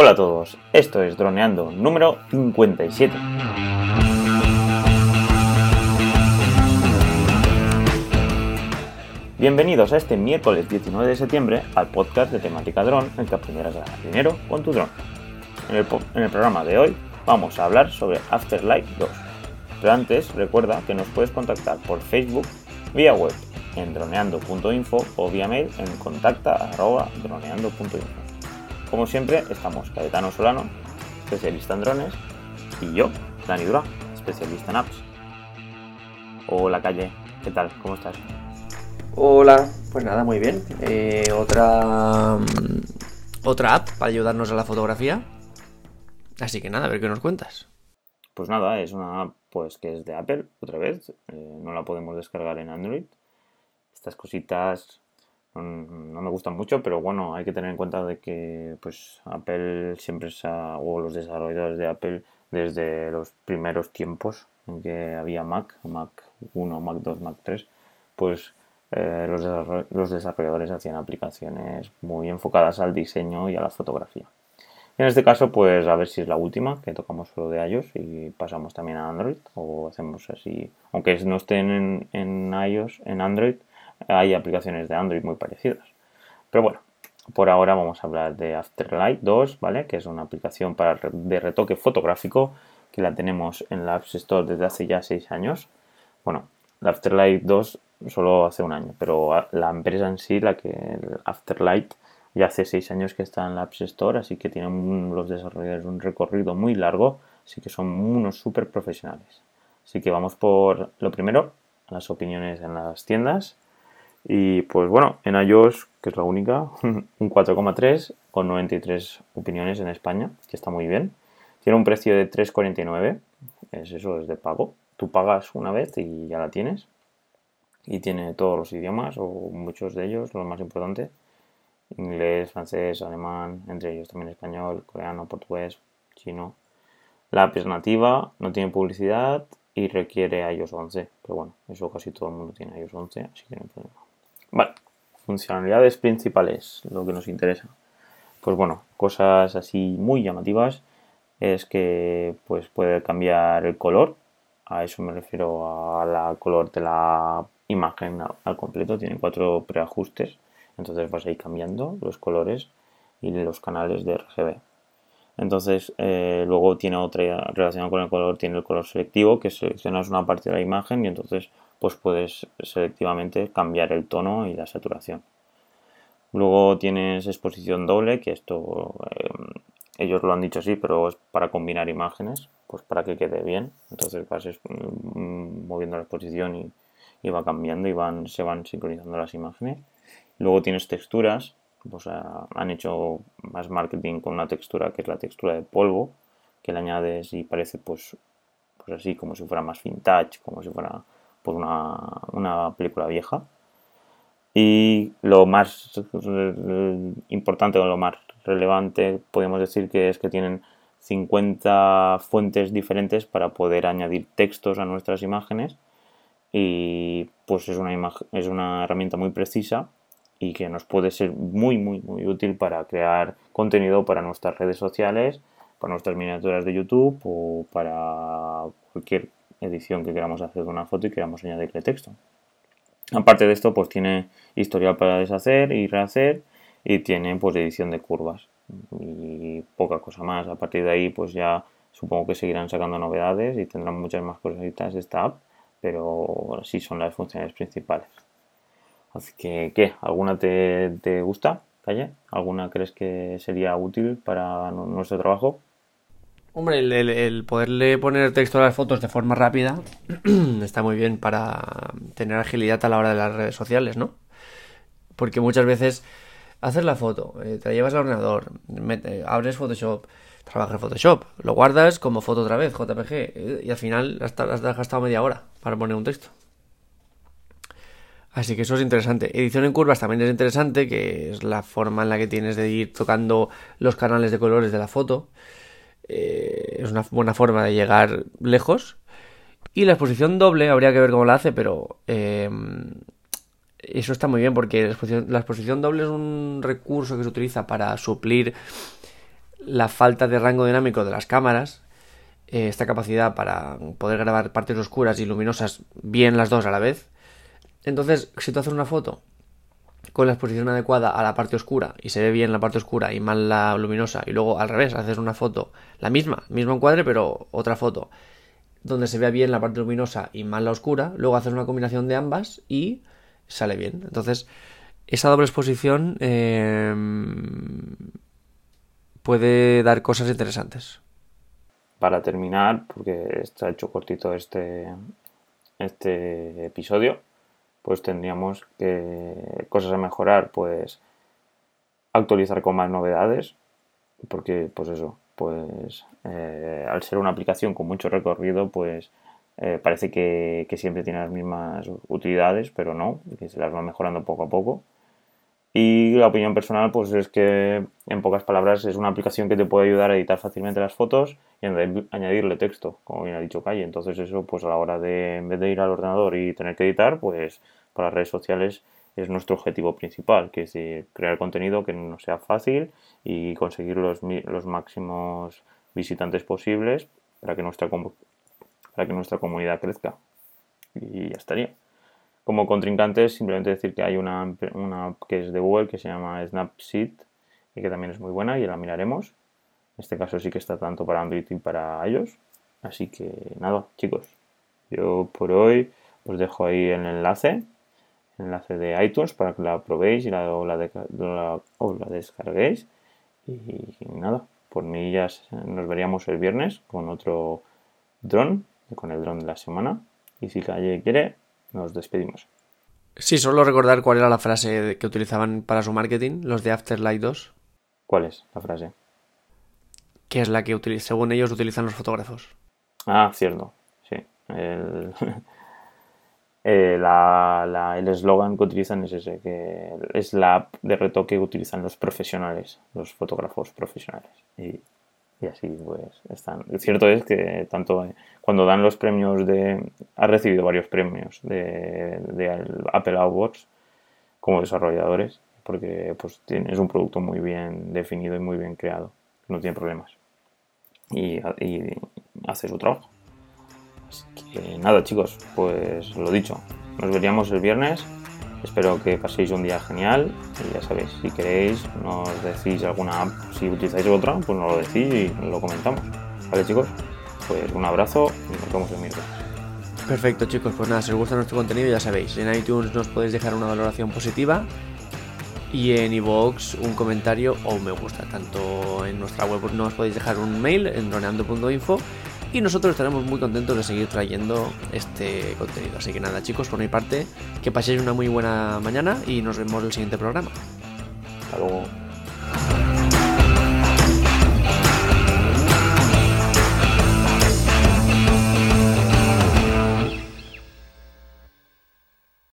Hola a todos, esto es Droneando número 57. Bienvenidos a este miércoles 19 de septiembre al podcast de temática dron en que aprenderás a ganar dinero con tu dron. En el, programa de hoy vamos a hablar sobre Afterlight 2. Pero antes recuerda que nos puedes contactar por Facebook, vía web en droneando.info o vía mail en contacta.droneando.info. Como siempre, estamos Caetano Solano, especialista en drones, y yo, Dani Dura, especialista en apps. Hola, Calle, ¿qué tal? ¿Cómo estás? Hola, pues nada, muy bien. Eh, otra, mm, otra app para ayudarnos a la fotografía. Así que nada, a ver qué nos cuentas. Pues nada, es una app pues, que es de Apple, otra vez. Eh, no la podemos descargar en Android. Estas cositas no me gustan mucho, pero bueno, hay que tener en cuenta de que pues Apple siempre se ha, o los desarrolladores de Apple desde los primeros tiempos en que había Mac, Mac 1, Mac 2, Mac 3, pues eh, los, los desarrolladores hacían aplicaciones muy enfocadas al diseño y a la fotografía. En este caso, pues a ver si es la última, que tocamos solo de iOS y pasamos también a Android, o hacemos así, aunque no estén en, en iOS, en Android, hay aplicaciones de Android muy parecidas. Pero bueno, por ahora vamos a hablar de Afterlight 2, ¿vale? Que es una aplicación para, de retoque fotográfico que la tenemos en la App Store desde hace ya 6 años. Bueno, la Afterlight 2 solo hace un año, pero la empresa en sí, la que el Afterlight, ya hace 6 años que está en la App Store, así que tienen los desarrolladores un recorrido muy largo, así que son unos súper profesionales. Así que vamos por lo primero, las opiniones en las tiendas. Y pues bueno, en iOS, que es la única, un 4,3 con 93 opiniones en España, que está muy bien. Tiene un precio de 3,49, es eso, es de pago. Tú pagas una vez y ya la tienes. Y tiene todos los idiomas, o muchos de ellos, los más importantes. Inglés, francés, alemán, entre ellos también español, coreano, portugués, chino. La app es nativa, no tiene publicidad y requiere iOS 11. Pero bueno, eso casi todo el mundo tiene iOS 11, así que no hay problema. Funcionalidades principales, lo que nos interesa. Pues bueno, cosas así muy llamativas es que pues puede cambiar el color. A eso me refiero a la color de la imagen al completo. Tiene cuatro preajustes. Entonces vas a ir cambiando los colores y los canales de RGB. Entonces, eh, luego tiene otra relación con el color, tiene el color selectivo, que seleccionas una parte de la imagen y entonces pues puedes selectivamente cambiar el tono y la saturación. Luego tienes exposición doble, que esto eh, ellos lo han dicho así, pero es para combinar imágenes, pues para que quede bien. Entonces vas mm, moviendo la exposición y, va cambiando y van, se van sincronizando las imágenes. Luego tienes texturas, pues han hecho más marketing con una textura que es la textura de polvo, que le añades y parece pues, pues así como si fuera más vintage, como si fuera por una, película vieja. Y lo más importante o lo más relevante podemos decir que es que tienen 50 fuentes diferentes para poder añadir textos a nuestras imágenes y pues es una, es una herramienta muy precisa y que nos puede ser muy muy muy útil para crear contenido para nuestras redes sociales, para nuestras miniaturas de YouTube o para cualquier edición que queramos hacer de una foto y queramos añadirle texto. Aparte de esto, pues tiene historial para deshacer y rehacer y tiene pues edición de curvas y poca cosa más. A partir de ahí, pues ya supongo que seguirán sacando novedades y tendrán muchas más cositas esta app, pero sí son las funciones principales. Así que, ¿qué? ¿Alguna te, te gusta, Calle? ¿Alguna crees que sería útil para nuestro trabajo? Hombre, el, poderle poner texto a las fotos de forma rápida está muy bien para tener agilidad a la hora de las redes sociales, ¿no? Porque muchas veces haces la foto, eh, te llevas al ordenador, eh, abres Photoshop, trabajas Photoshop, lo guardas como foto otra vez, JPG, eh, y al final has gastado media hora para poner un texto. Así que eso es interesante. Edición en curvas también es interesante, que es la forma en la que tienes de ir tocando los canales de colores de la foto. Eh, es una buena forma de llegar lejos. Y la exposición doble, habría que ver cómo la hace, pero eh, eso está muy bien porque la exposición, doble es un recurso que se utiliza para suplir la falta de rango dinámico de las cámaras, eh, esta capacidad para poder grabar partes oscuras y luminosas bien las dos a la vez. Entonces, si tú haces una foto con la exposición adecuada a la parte oscura y se ve bien la parte oscura y mal la luminosa y luego al revés haces una foto la misma, mismo encuadre pero otra foto donde se vea bien la parte luminosa y mal la oscura, luego haces una combinación de ambas y sale bien. Entonces, esa doble exposición em, puede dar cosas interesantes. Para terminar, porque está hecho cortito este, este episodio, pues tendríamos que cosas a mejorar, pues actualizar con más novedades, porque pues eso, pues eh, al ser una aplicación con mucho recorrido, pues eh, parece que, que, siempre tiene las mismas utilidades, pero no, que se las va mejorando poco a poco. Y la opinión personal, pues es que en pocas palabras es una aplicación que te puede ayudar a editar fácilmente las fotos y añadirle texto, como bien ha dicho Calle. Entonces eso, pues a la hora de, en vez de ir al ordenador y tener que editar, pues para redes sociales es nuestro objetivo principal, que es crear contenido que no sea fácil y conseguir los, los máximos visitantes posibles para que nuestra para que nuestra comunidad crezca. Y ya estaría. Como contrincante, simplemente decir que hay una, una que es de Google que se llama Snapseed y que también es muy buena y la miraremos. En este caso sí que está tanto para Android y para iOS. Así que nada, chicos. Yo por hoy os dejo ahí el enlace enlace de iTunes para que la probéis y la, la, la, descarguéis. Y, nada, por mí ya nos veríamos el viernes con otro dron, con el dron de la semana. Y si Calle quiere, nos despedimos. Sí, solo recordar cuál era la frase que utilizaban para su marketing, los de Afterlight 2. ¿Cuál es la frase? Que es la que según ellos utilizan los fotógrafos. Ah, cierto, sí. El... Eh, la, el eslogan que utilizan es ese, que es la app de retoque que utilizan los profesionales, los fotógrafos profesionales. Y, así pues están. Cierto es que tanto cuando dan los premios de... Ha recibido varios premios de, de Apple Awards como desarrolladores, porque pues es un producto muy bien definido y muy bien creado, no tiene problemas. Y, y hace su trabajo. Así que nada, chicos, pues lo dicho, nos veríamos el viernes. Espero que paséis un día genial y ya sabéis, si queréis nos decís alguna app, si utilizáis otra, pues nos lo decís y lo comentamos. Vale chicos, pues un abrazo y nos vemos el miércoles. Perfecto chicos, pues nada, si os gusta nuestro contenido ya sabéis, en iTunes nos podéis dejar una valoración positiva y en iVoox un comentario o un me gusta. Tanto en nuestra web nos podéis dejar un mail en droneando.info y nosotros estaremos muy contentos de seguir trayendo este contenido. Así que nada, chicos, por mi parte, que paséis una muy buena mañana y nos vemos en el siguiente programa. Hasta luego.